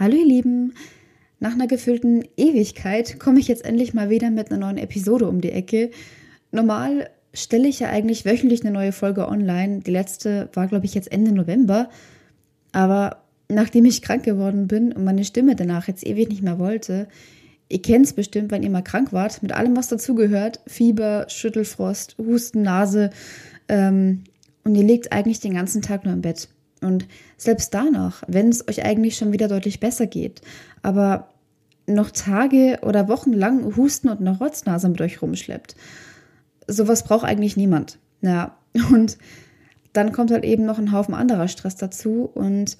Hallo ihr Lieben, nach einer gefüllten Ewigkeit komme ich jetzt endlich mal wieder mit einer neuen Episode um die Ecke. Normal stelle ich ja eigentlich wöchentlich eine neue Folge online. Die letzte war, glaube ich, jetzt Ende November. Aber nachdem ich krank geworden bin und meine Stimme danach jetzt ewig nicht mehr wollte, ihr kennt es bestimmt, wenn ihr mal krank wart, mit allem, was dazugehört, Fieber, Schüttelfrost, Husten, Nase, ähm, und ihr liegt eigentlich den ganzen Tag nur im Bett. Und selbst danach, wenn es euch eigentlich schon wieder deutlich besser geht, aber noch Tage oder Wochen lang Husten und eine Rotznase mit euch rumschleppt, sowas braucht eigentlich niemand. Ja, und dann kommt halt eben noch ein Haufen anderer Stress dazu und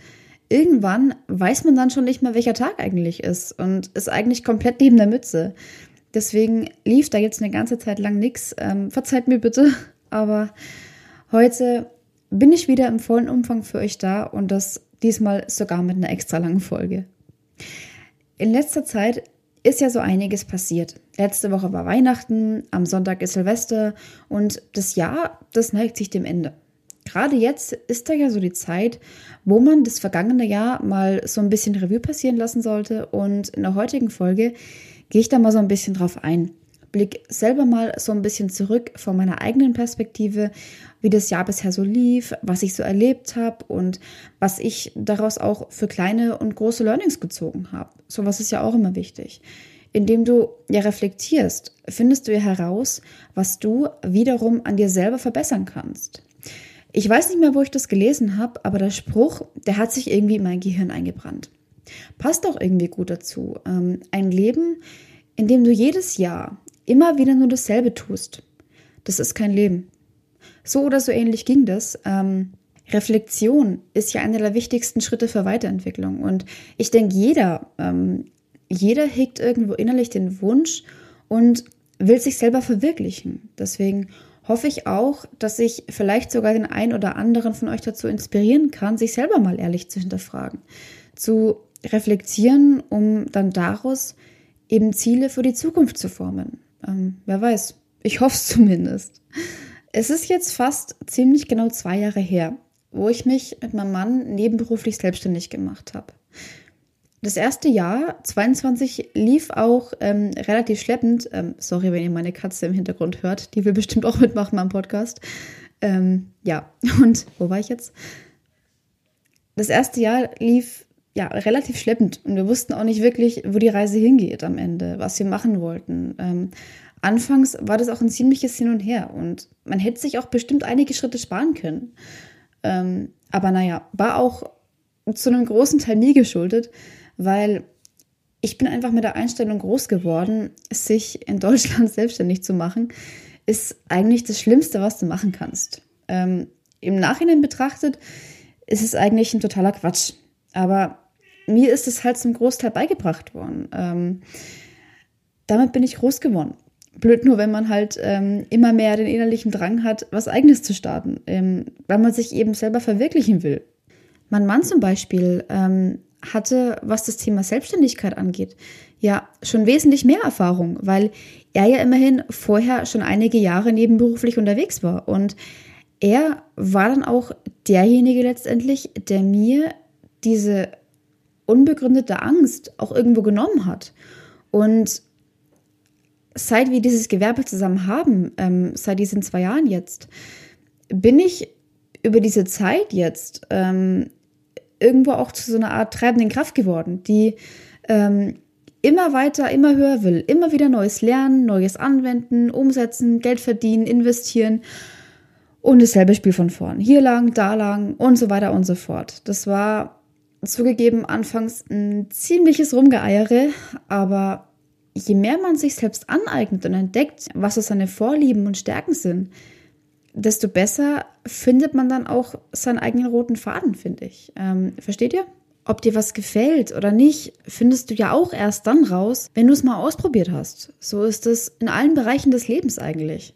irgendwann weiß man dann schon nicht mehr, welcher Tag eigentlich ist und ist eigentlich komplett neben der Mütze. Deswegen lief da jetzt eine ganze Zeit lang nichts. Ähm, verzeiht mir bitte, aber heute bin ich wieder im vollen Umfang für euch da und das diesmal sogar mit einer extra langen Folge. In letzter Zeit ist ja so einiges passiert. Letzte Woche war Weihnachten, am Sonntag ist Silvester und das Jahr, das neigt sich dem Ende. Gerade jetzt ist da ja so die Zeit, wo man das vergangene Jahr mal so ein bisschen Revue passieren lassen sollte und in der heutigen Folge gehe ich da mal so ein bisschen drauf ein blick selber mal so ein bisschen zurück von meiner eigenen Perspektive, wie das Jahr bisher so lief, was ich so erlebt habe und was ich daraus auch für kleine und große Learnings gezogen habe. Sowas ist ja auch immer wichtig. Indem du ja reflektierst, findest du ja heraus, was du wiederum an dir selber verbessern kannst. Ich weiß nicht mehr, wo ich das gelesen habe, aber der Spruch, der hat sich irgendwie in mein Gehirn eingebrannt. Passt auch irgendwie gut dazu. Ähm, ein Leben, in dem du jedes Jahr immer wieder nur dasselbe tust, das ist kein Leben. So oder so ähnlich ging das. Ähm, Reflexion ist ja einer der wichtigsten Schritte für Weiterentwicklung. Und ich denke, jeder, ähm, jeder hegt irgendwo innerlich den Wunsch und will sich selber verwirklichen. Deswegen hoffe ich auch, dass ich vielleicht sogar den einen oder anderen von euch dazu inspirieren kann, sich selber mal ehrlich zu hinterfragen, zu reflektieren, um dann daraus eben Ziele für die Zukunft zu formen. Ähm, wer weiß. Ich hoffe es zumindest. Es ist jetzt fast ziemlich genau zwei Jahre her, wo ich mich mit meinem Mann nebenberuflich selbstständig gemacht habe. Das erste Jahr, 22, lief auch ähm, relativ schleppend. Ähm, sorry, wenn ihr meine Katze im Hintergrund hört. Die will bestimmt auch mitmachen beim Podcast. Ähm, ja, und wo war ich jetzt? Das erste Jahr lief ja, relativ schleppend und wir wussten auch nicht wirklich, wo die Reise hingeht am Ende, was wir machen wollten. Ähm, anfangs war das auch ein ziemliches Hin und Her und man hätte sich auch bestimmt einige Schritte sparen können. Ähm, aber naja, war auch zu einem großen Teil mir geschuldet, weil ich bin einfach mit der Einstellung groß geworden, sich in Deutschland selbstständig zu machen, ist eigentlich das Schlimmste, was du machen kannst. Ähm, Im Nachhinein betrachtet ist es eigentlich ein totaler Quatsch. Aber mir ist es halt zum Großteil beigebracht worden. Ähm, damit bin ich groß geworden. Blöd nur, wenn man halt ähm, immer mehr den innerlichen Drang hat, was Eigenes zu starten, ähm, weil man sich eben selber verwirklichen will. Mein Mann zum Beispiel ähm, hatte, was das Thema Selbstständigkeit angeht, ja schon wesentlich mehr Erfahrung, weil er ja immerhin vorher schon einige Jahre nebenberuflich unterwegs war. Und er war dann auch derjenige letztendlich, der mir diese unbegründete Angst auch irgendwo genommen hat. Und seit wir dieses Gewerbe zusammen haben, ähm, seit diesen zwei Jahren jetzt, bin ich über diese Zeit jetzt ähm, irgendwo auch zu so einer Art treibenden Kraft geworden, die ähm, immer weiter, immer höher will, immer wieder Neues lernen, Neues anwenden, umsetzen, Geld verdienen, investieren und dasselbe Spiel von vorn. Hier lang, da lang und so weiter und so fort. Das war zugegeben anfangs ein ziemliches Rumgeeiere, aber je mehr man sich selbst aneignet und entdeckt, was so seine Vorlieben und Stärken sind, desto besser findet man dann auch seinen eigenen roten Faden, finde ich. Ähm, versteht ihr? Ob dir was gefällt oder nicht, findest du ja auch erst dann raus, wenn du es mal ausprobiert hast. So ist es in allen Bereichen des Lebens eigentlich.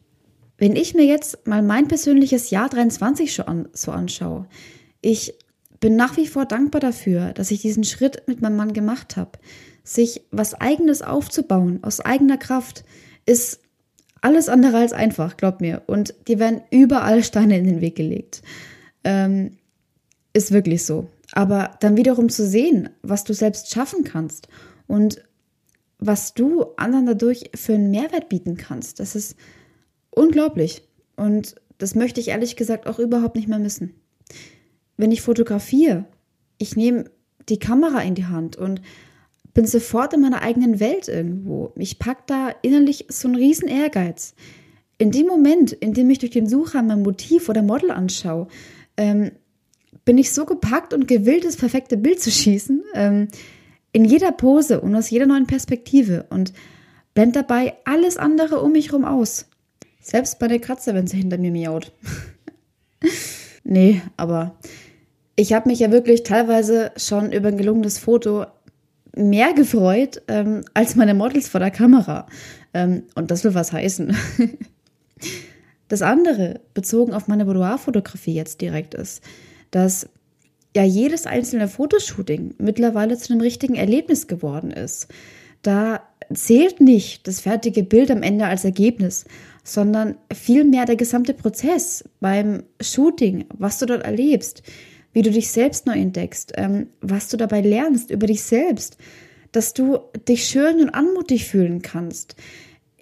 Wenn ich mir jetzt mal mein persönliches Jahr 23 schon so anschaue, ich bin nach wie vor dankbar dafür, dass ich diesen Schritt mit meinem Mann gemacht habe. Sich was eigenes aufzubauen, aus eigener Kraft, ist alles andere als einfach, glaub mir. Und dir werden überall Steine in den Weg gelegt. Ähm, ist wirklich so. aber dann wiederum zu sehen, was du selbst schaffen kannst und was du anderen dadurch für einen Mehrwert bieten kannst, das ist unglaublich. Und das möchte ich ehrlich gesagt auch überhaupt nicht mehr missen. Wenn ich fotografiere, ich nehme die Kamera in die Hand und bin sofort in meiner eigenen Welt irgendwo. Ich packe da innerlich so einen riesen Ehrgeiz. In dem Moment, in dem ich durch den Sucher mein Motiv oder Model anschaue, ähm, bin ich so gepackt und gewillt, das perfekte Bild zu schießen, ähm, in jeder Pose und aus jeder neuen Perspektive und blend dabei alles andere um mich herum aus. Selbst bei der Katze, wenn sie hinter mir miaut. nee, aber ich habe mich ja wirklich teilweise schon über ein gelungenes Foto mehr gefreut ähm, als meine Models vor der Kamera. Ähm, und das will was heißen. das andere, bezogen auf meine Boudoir-Fotografie jetzt direkt ist, dass ja jedes einzelne Fotoshooting mittlerweile zu einem richtigen Erlebnis geworden ist. Da zählt nicht das fertige Bild am Ende als Ergebnis, sondern vielmehr der gesamte Prozess beim Shooting, was du dort erlebst, wie du dich selbst neu entdeckst, ähm, was du dabei lernst über dich selbst, dass du dich schön und anmutig fühlen kannst.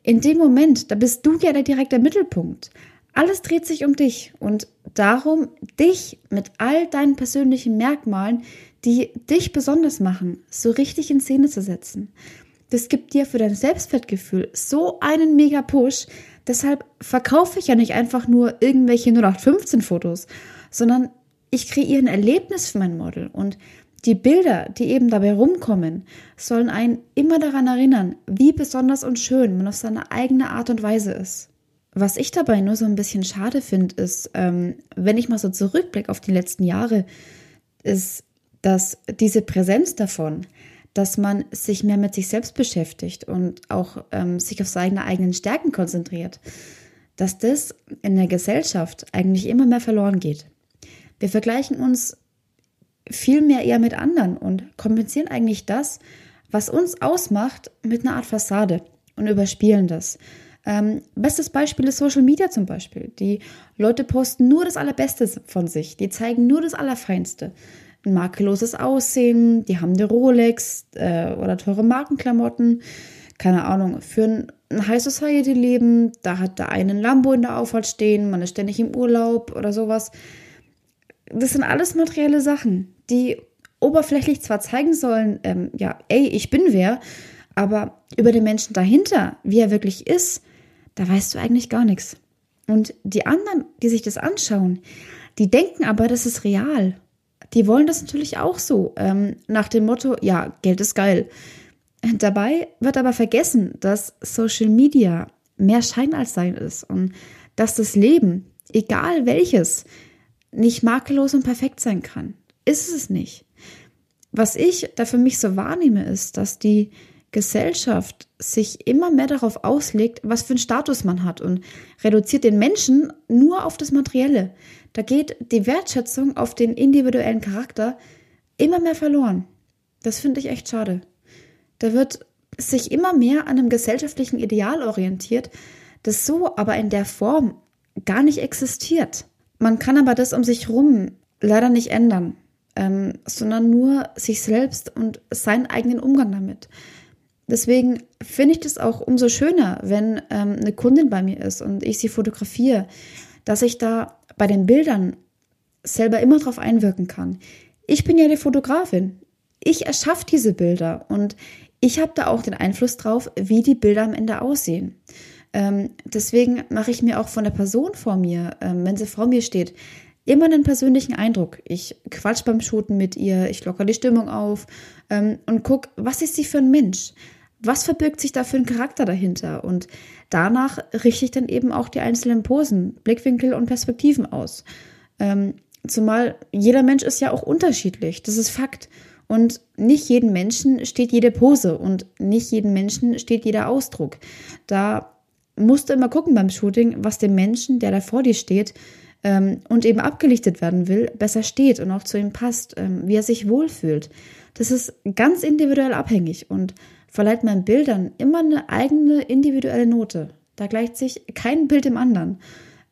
In dem Moment, da bist du ja der direkte Mittelpunkt. Alles dreht sich um dich und darum, dich mit all deinen persönlichen Merkmalen, die dich besonders machen, so richtig in Szene zu setzen. Das gibt dir für dein Selbstwertgefühl so einen mega Push. Deshalb verkaufe ich ja nicht einfach nur irgendwelche 0815 Fotos, sondern ich kreiere ein Erlebnis für mein Model und die Bilder, die eben dabei rumkommen, sollen einen immer daran erinnern, wie besonders und schön man auf seine eigene Art und Weise ist. Was ich dabei nur so ein bisschen schade finde, ist, ähm, wenn ich mal so zurückblicke auf die letzten Jahre, ist, dass diese Präsenz davon, dass man sich mehr mit sich selbst beschäftigt und auch ähm, sich auf seine eigenen Stärken konzentriert, dass das in der Gesellschaft eigentlich immer mehr verloren geht. Wir vergleichen uns viel mehr eher mit anderen und kompensieren eigentlich das, was uns ausmacht, mit einer Art Fassade und überspielen das. Ähm, bestes Beispiel ist Social Media zum Beispiel. Die Leute posten nur das Allerbeste von sich. Die zeigen nur das Allerfeinste. Ein makelloses Aussehen, die haben eine Rolex äh, oder teure Markenklamotten. Keine Ahnung, für ein, High Society Leben, da hat der einen Lambo in der Auffahrt stehen, man ist ständig im Urlaub oder sowas das sind alles materielle Sachen, die oberflächlich zwar zeigen sollen, ähm, ja, ey, ich bin wer, aber über den Menschen dahinter, wie er wirklich ist, da weißt du eigentlich gar nichts. Und die anderen, die sich das anschauen, die denken aber, das ist real. Die wollen das natürlich auch so, ähm, nach dem Motto, ja, Geld ist geil. Dabei wird aber vergessen, dass Social Media mehr Schein als Sein ist und dass das Leben, egal welches, nicht makellos und perfekt sein kann. Ist es nicht. Was ich da für mich so wahrnehme, ist, dass die Gesellschaft sich immer mehr darauf auslegt, was für einen Status man hat und reduziert den Menschen nur auf das Materielle. Da geht die Wertschätzung auf den individuellen Charakter immer mehr verloren. Das finde ich echt schade. Da wird sich immer mehr an einem gesellschaftlichen Ideal orientiert, das so aber in der Form gar nicht existiert. Man kann aber das um sich rum leider nicht ändern, ähm, sondern nur sich selbst und seinen eigenen Umgang damit. Deswegen finde ich das auch umso schöner, wenn ähm, eine Kundin bei mir ist und ich sie fotografiere, dass ich da bei den Bildern selber immer drauf einwirken kann. Ich bin ja die Fotografin. Ich erschaffe diese Bilder und ich habe da auch den Einfluss drauf, wie die Bilder am Ende aussehen. Ähm, deswegen mache ich mir auch von der Person vor mir, ähm, wenn sie vor mir steht, immer einen persönlichen Eindruck. Ich quatsch beim Shooten mit ihr, ich locker die Stimmung auf ähm, und guck, was ist sie für ein Mensch? Was verbirgt sich da für ein Charakter dahinter? Und danach richte ich dann eben auch die einzelnen Posen, Blickwinkel und Perspektiven aus. Ähm, zumal jeder Mensch ist ja auch unterschiedlich, das ist Fakt. Und nicht jedem Menschen steht jede Pose und nicht jedem Menschen steht jeder Ausdruck. Da musst du immer gucken beim Shooting, was dem Menschen, der da vor dir steht ähm, und eben abgelichtet werden will, besser steht und auch zu ihm passt, ähm, wie er sich wohlfühlt. Das ist ganz individuell abhängig und verleiht meinen Bildern immer eine eigene individuelle Note. Da gleicht sich kein Bild dem anderen.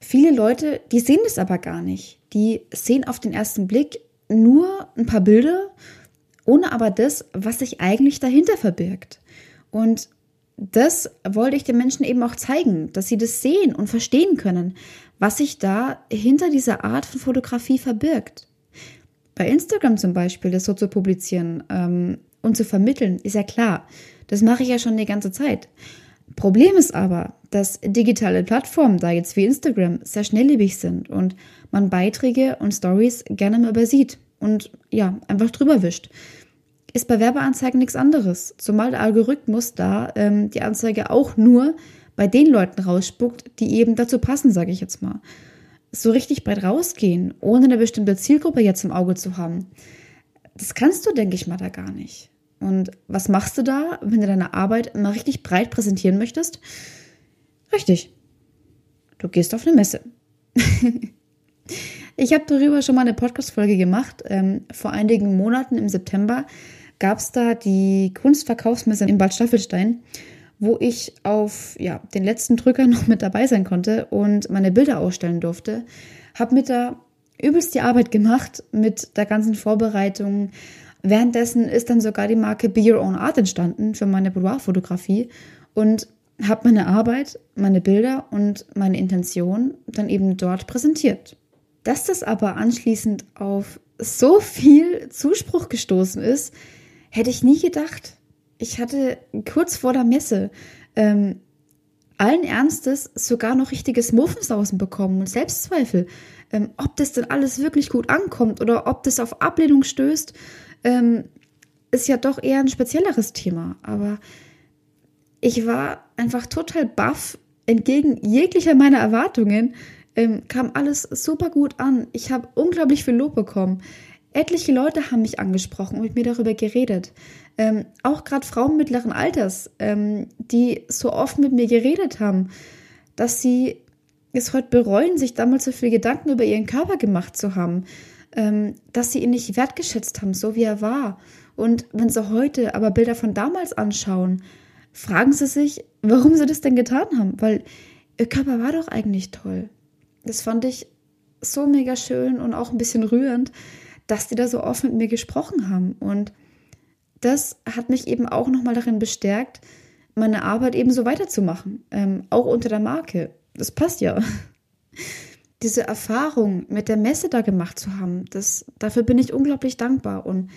Viele Leute, die sehen das aber gar nicht. Die sehen auf den ersten Blick nur ein paar Bilder, ohne aber das, was sich eigentlich dahinter verbirgt. Und das wollte ich den Menschen eben auch zeigen, dass sie das sehen und verstehen können, was sich da hinter dieser Art von Fotografie verbirgt. Bei Instagram zum Beispiel, das so zu publizieren ähm, und zu vermitteln, ist ja klar. Das mache ich ja schon die ganze Zeit. Problem ist aber, dass digitale Plattformen, da jetzt wie Instagram, sehr schnelllebig sind und man Beiträge und Stories gerne mal übersieht und ja, einfach drüber wischt. Ist bei Werbeanzeigen nichts anderes, zumal der Algorithmus da ähm, die Anzeige auch nur bei den Leuten rausspuckt, die eben dazu passen, sage ich jetzt mal. So richtig breit rausgehen, ohne eine bestimmte Zielgruppe jetzt im Auge zu haben, das kannst du, denke ich mal, da gar nicht. Und was machst du da, wenn du deine Arbeit mal richtig breit präsentieren möchtest? Richtig. Du gehst auf eine Messe. ich habe darüber schon mal eine Podcast-Folge gemacht. Ähm, vor einigen Monaten im September gab es da die Kunstverkaufsmesse in Bad Staffelstein, wo ich auf ja, den letzten Drücker noch mit dabei sein konnte und meine Bilder ausstellen durfte. Habe mit da übelst die Arbeit gemacht mit der ganzen Vorbereitung Währenddessen ist dann sogar die Marke Be Your Own Art entstanden für meine Boudoir-Fotografie und habe meine Arbeit, meine Bilder und meine Intention dann eben dort präsentiert. Dass das aber anschließend auf so viel Zuspruch gestoßen ist, hätte ich nie gedacht. Ich hatte kurz vor der Messe ähm, allen Ernstes sogar noch richtiges Muffensausen bekommen und Selbstzweifel, ähm, ob das denn alles wirklich gut ankommt oder ob das auf Ablehnung stößt ähm, ist ja doch eher ein spezielleres Thema. Aber ich war einfach total baff. Entgegen jeglicher meiner Erwartungen ähm, kam alles super gut an. Ich habe unglaublich viel Lob bekommen. Etliche Leute haben mich angesprochen und mit mir darüber geredet. Ähm, auch gerade Frauen mittleren Alters, ähm, die so oft mit mir geredet haben, dass sie es heute bereuen, sich damals so viel Gedanken über ihren Körper gemacht zu haben ähm, dass sie ihn nicht wertgeschätzt haben, so wie er war. Und wenn sie heute aber Bilder von damals anschauen, fragen sie sich, warum sie das denn getan haben, weil ihr Körper war doch eigentlich toll. Das fand ich so mega schön und auch ein bisschen rührend, dass die da so offen mit mir gesprochen haben. Und das hat mich eben auch nochmal darin bestärkt, meine Arbeit eben so weiterzumachen, ähm, auch unter der Marke. Das passt ja diese Erfahrung mit der Messe da gemacht zu haben, das, dafür bin ich unglaublich dankbar und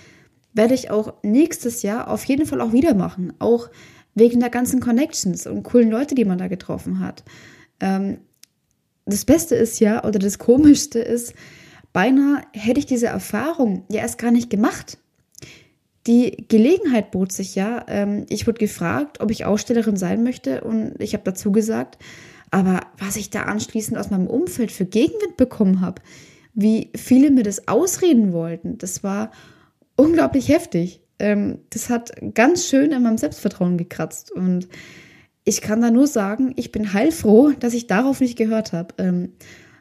werde ich auch nächstes Jahr auf jeden Fall auch wieder machen. Auch wegen der ganzen Connections und coolen Leute, die man da getroffen hat. Ähm, das Beste ist ja, oder das Komischste ist, beinahe hätte ich diese Erfahrung ja erst gar nicht gemacht. Die Gelegenheit bot sich ja. Ähm, ich wurde gefragt, ob ich Ausstellerin sein möchte und ich habe dazu gesagt, aber was ich da anschließend aus meinem Umfeld für Gegenwind bekommen habe, wie viele mir das ausreden wollten, das war unglaublich heftig. Ähm, das hat ganz schön in meinem Selbstvertrauen gekratzt. Und ich kann da nur sagen, ich bin heilfroh, dass ich darauf nicht gehört habe, ähm,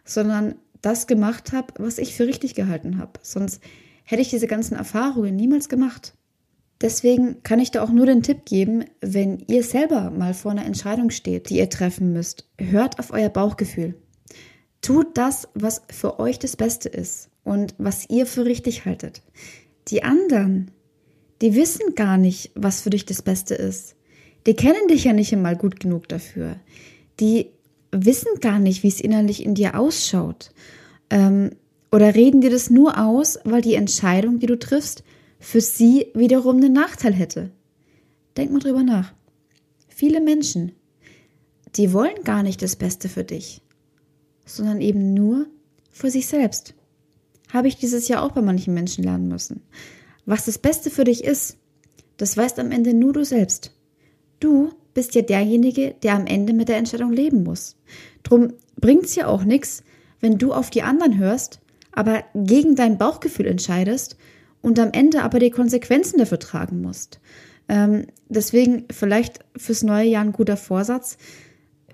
sondern das gemacht habe, was ich für richtig gehalten habe. Sonst hätte ich diese ganzen Erfahrungen niemals gemacht. Deswegen kann ich da auch nur den Tipp geben, wenn ihr selber mal vor einer Entscheidung steht, die ihr treffen müsst, hört auf euer Bauchgefühl. Tut das, was für euch das Beste ist und was ihr für richtig haltet. Die anderen, die wissen gar nicht, was für dich das Beste ist. Die kennen dich ja nicht einmal gut genug dafür. Die wissen gar nicht, wie es innerlich in dir ausschaut. Ähm, oder reden dir das nur aus, weil die Entscheidung, die du triffst, für sie wiederum den Nachteil hätte. Denk mal drüber nach. Viele Menschen, die wollen gar nicht das Beste für dich, sondern eben nur für sich selbst. Habe ich dieses Jahr auch bei manchen Menschen lernen müssen. Was das Beste für dich ist, das weißt am Ende nur du selbst. Du bist ja derjenige, der am Ende mit der Entscheidung leben muss. Drum bringt's ja auch nichts, wenn du auf die anderen hörst, aber gegen dein Bauchgefühl entscheidest und am Ende aber die Konsequenzen dafür tragen musst. Ähm, deswegen vielleicht fürs neue Jahr ein guter Vorsatz.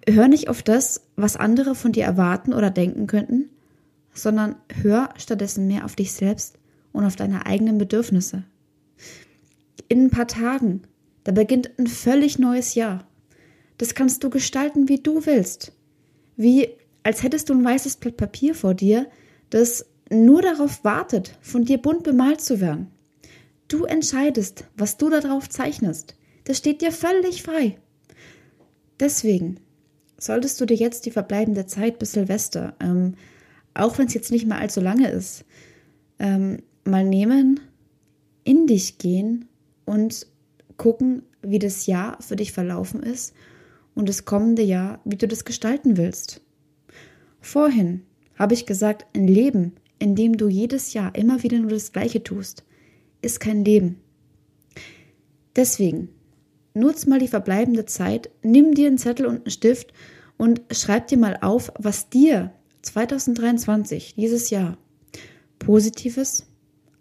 Hör nicht auf das, was andere von dir erwarten oder denken könnten, sondern hör stattdessen mehr auf dich selbst und auf deine eigenen Bedürfnisse. In ein paar Tagen, da beginnt ein völlig neues Jahr. Das kannst du gestalten, wie du willst. Wie als hättest du ein weißes Blatt Papier vor dir, das nur darauf wartet, von dir bunt bemalt zu werden. Du entscheidest, was du darauf zeichnest. Das steht dir völlig frei. Deswegen solltest du dir jetzt die verbleibende Zeit bis Silvester, ähm, auch wenn es jetzt nicht mehr allzu lange ist, ähm, mal nehmen, in dich gehen und gucken, wie das Jahr für dich verlaufen ist und das kommende Jahr, wie du das gestalten willst. Vorhin habe ich gesagt, ein Leben, in dem du jedes Jahr immer wieder nur das Gleiche tust, ist kein Leben. Deswegen, nutz mal die verbleibende Zeit, nimm dir einen Zettel und einen Stift und schreib dir mal auf, was dir 2023, dieses Jahr, Positives,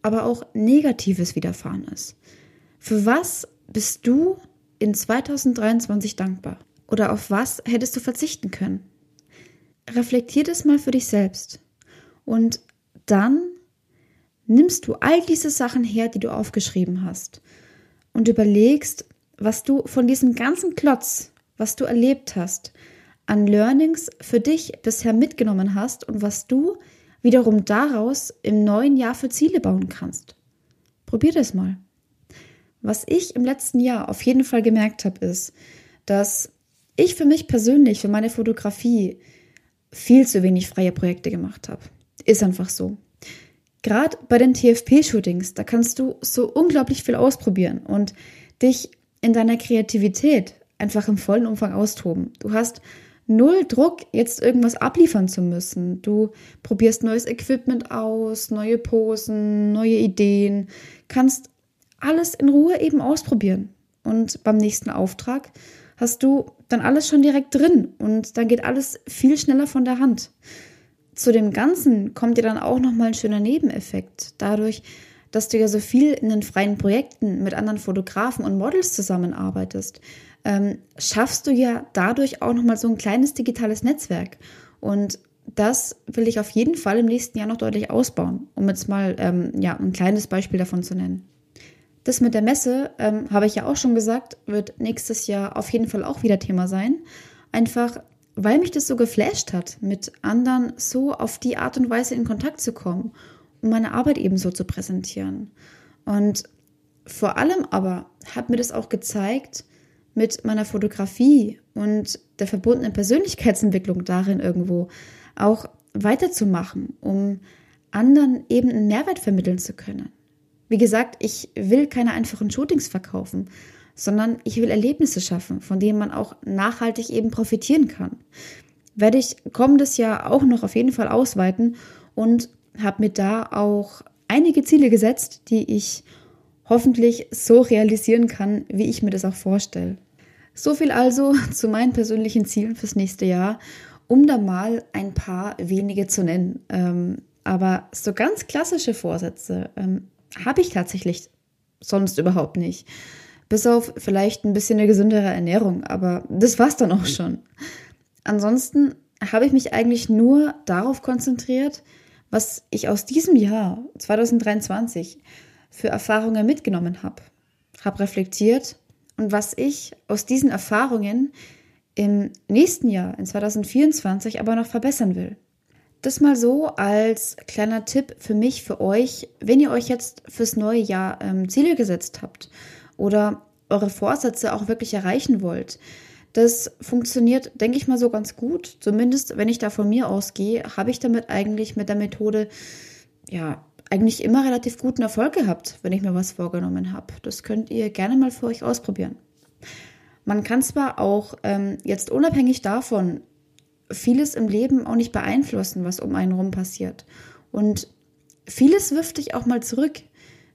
aber auch Negatives widerfahren ist. Für was bist du in 2023 dankbar? Oder auf was hättest du verzichten können? Reflektier das mal für dich selbst. Und dann nimmst du all diese Sachen her, die du aufgeschrieben hast und überlegst, was du von diesem ganzen Klotz, was du erlebt hast, an Learnings für dich bisher mitgenommen hast und was du wiederum daraus im neuen Jahr für Ziele bauen kannst. Probier das mal. Was ich im letzten Jahr auf jeden Fall gemerkt habe, ist, dass ich für mich persönlich, für meine Fotografie, viel zu wenig freie Projekte gemacht habe. Ist einfach so. Gerade bei den TFP-Shootings, da kannst du so unglaublich viel ausprobieren und dich in deiner Kreativität einfach im vollen Umfang austoben. Du hast null Druck, jetzt irgendwas abliefern zu müssen. Du probierst neues Equipment aus, neue Posen, neue Ideen, kannst alles in Ruhe eben ausprobieren. Und beim nächsten Auftrag hast du dann alles schon direkt drin und dann geht alles viel schneller von der Hand. Zu dem Ganzen kommt dir dann auch nochmal ein schöner Nebeneffekt. Dadurch, dass du ja so viel in den freien Projekten mit anderen Fotografen und Models zusammenarbeitest, ähm, schaffst du ja dadurch auch nochmal so ein kleines digitales Netzwerk. Und das will ich auf jeden Fall im nächsten Jahr noch deutlich ausbauen, um jetzt mal ähm, ja, ein kleines Beispiel davon zu nennen. Das mit der Messe, ähm, habe ich ja auch schon gesagt, wird nächstes Jahr auf jeden Fall auch wieder Thema sein. Einfach, weil mich das so geflasht hat, mit anderen so auf die Art und Weise in Kontakt zu kommen und meine Arbeit eben so zu präsentieren. Und vor allem aber hat mir das auch gezeigt, mit meiner Fotografie und der verbundenen Persönlichkeitsentwicklung darin irgendwo auch weiterzumachen, um anderen eben einen Mehrwert vermitteln zu können. Wie gesagt, ich will keine einfachen Shootings verkaufen, sondern ich will Erlebnisse schaffen, von denen man auch nachhaltig eben profitieren kann. Werde ich kommendes Jahr auch noch auf jeden Fall ausweiten und habe mir da auch einige Ziele gesetzt, die ich hoffentlich so realisieren kann, wie ich mir das auch vorstelle. So viel also zu meinen persönlichen Zielen fürs nächste Jahr, um da mal ein paar wenige zu nennen. Ähm, aber so ganz klassische Vorsätze ähm, habe ich tatsächlich sonst überhaupt nicht. Bis auf vielleicht ein bisschen eine gesündere Ernährung, aber das war's dann auch schon. Ansonsten habe ich mich eigentlich nur darauf konzentriert, was ich aus diesem Jahr 2023 für Erfahrungen mitgenommen habe. Habe reflektiert und was ich aus diesen Erfahrungen im nächsten Jahr, in 2024, aber noch verbessern will. Das mal so als kleiner Tipp für mich, für euch, wenn ihr euch jetzt fürs neue Jahr ähm, Ziele gesetzt habt oder eure Vorsätze auch wirklich erreichen wollt. Das funktioniert, denke ich mal, so ganz gut. Zumindest, wenn ich da von mir ausgehe, habe ich damit eigentlich mit der Methode, ja, eigentlich immer relativ guten Erfolg gehabt, wenn ich mir was vorgenommen habe. Das könnt ihr gerne mal für euch ausprobieren. Man kann zwar auch ähm, jetzt unabhängig davon vieles im Leben auch nicht beeinflussen, was um einen rum passiert. Und vieles wirft dich auch mal zurück.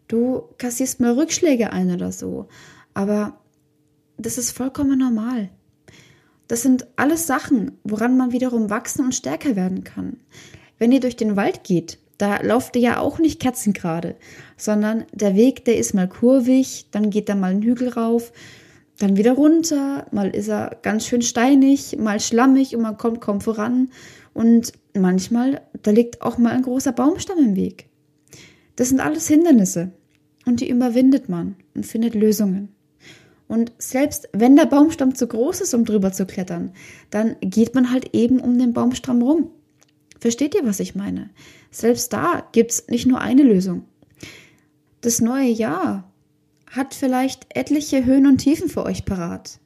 Du kassierst mal Rückschläge ein oder so. Aber das ist vollkommen normal. Das sind alles Sachen, woran man wiederum wachsen und stärker werden kann. Wenn ihr durch den Wald geht, da lauft ihr ja auch nicht kerzengerade, sondern der Weg, der ist mal kurvig, dann geht da mal ein Hügel rauf, dann wieder runter, mal ist er ganz schön steinig, mal schlammig und man kommt kaum voran. Und manchmal, da liegt auch mal ein großer Baumstamm im Weg. Das sind alles Hindernisse und die überwindet man und findet Lösungen. Und selbst wenn der Baumstamm zu groß ist, um drüber zu klettern, dann geht man halt eben um den Baumstamm rum. Versteht ihr, was ich meine? Selbst da gibt es nicht nur eine Lösung. Das neue Jahr hat vielleicht etliche Höhen und Tiefen für euch parat.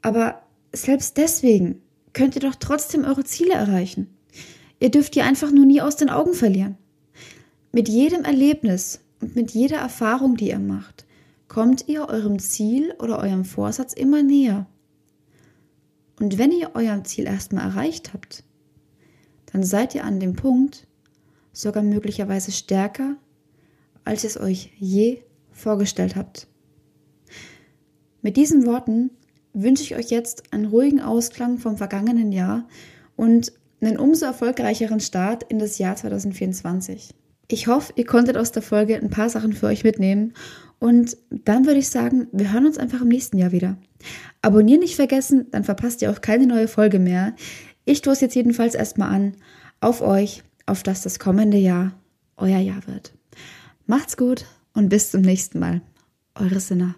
Aber selbst deswegen könnt ihr doch trotzdem eure Ziele erreichen. Ihr dürft die einfach nur nie aus den Augen verlieren. Mit jedem Erlebnis und mit jeder Erfahrung, die ihr macht, kommt ihr eurem Ziel oder eurem Vorsatz immer näher. Und wenn ihr eurem Ziel erstmal erreicht habt, dann seid ihr an dem Punkt sogar möglicherweise stärker, als ihr es euch je vorgestellt habt. Mit diesen Worten wünsche ich euch jetzt einen ruhigen Ausklang vom vergangenen Jahr und einen umso erfolgreicheren Start in das Jahr 2024. Ich hoffe, ihr konntet aus der Folge ein paar Sachen für euch mitnehmen und dann würde ich sagen, wir hören uns einfach im nächsten Jahr wieder. Abonnieren nicht vergessen, dann verpasst ihr auch keine neue Folge mehr. Ich stoße jetzt jedenfalls erstmal an auf euch, auf dass das kommende Jahr euer Jahr wird. Macht's gut und bis zum nächsten Mal. Eure Sinner.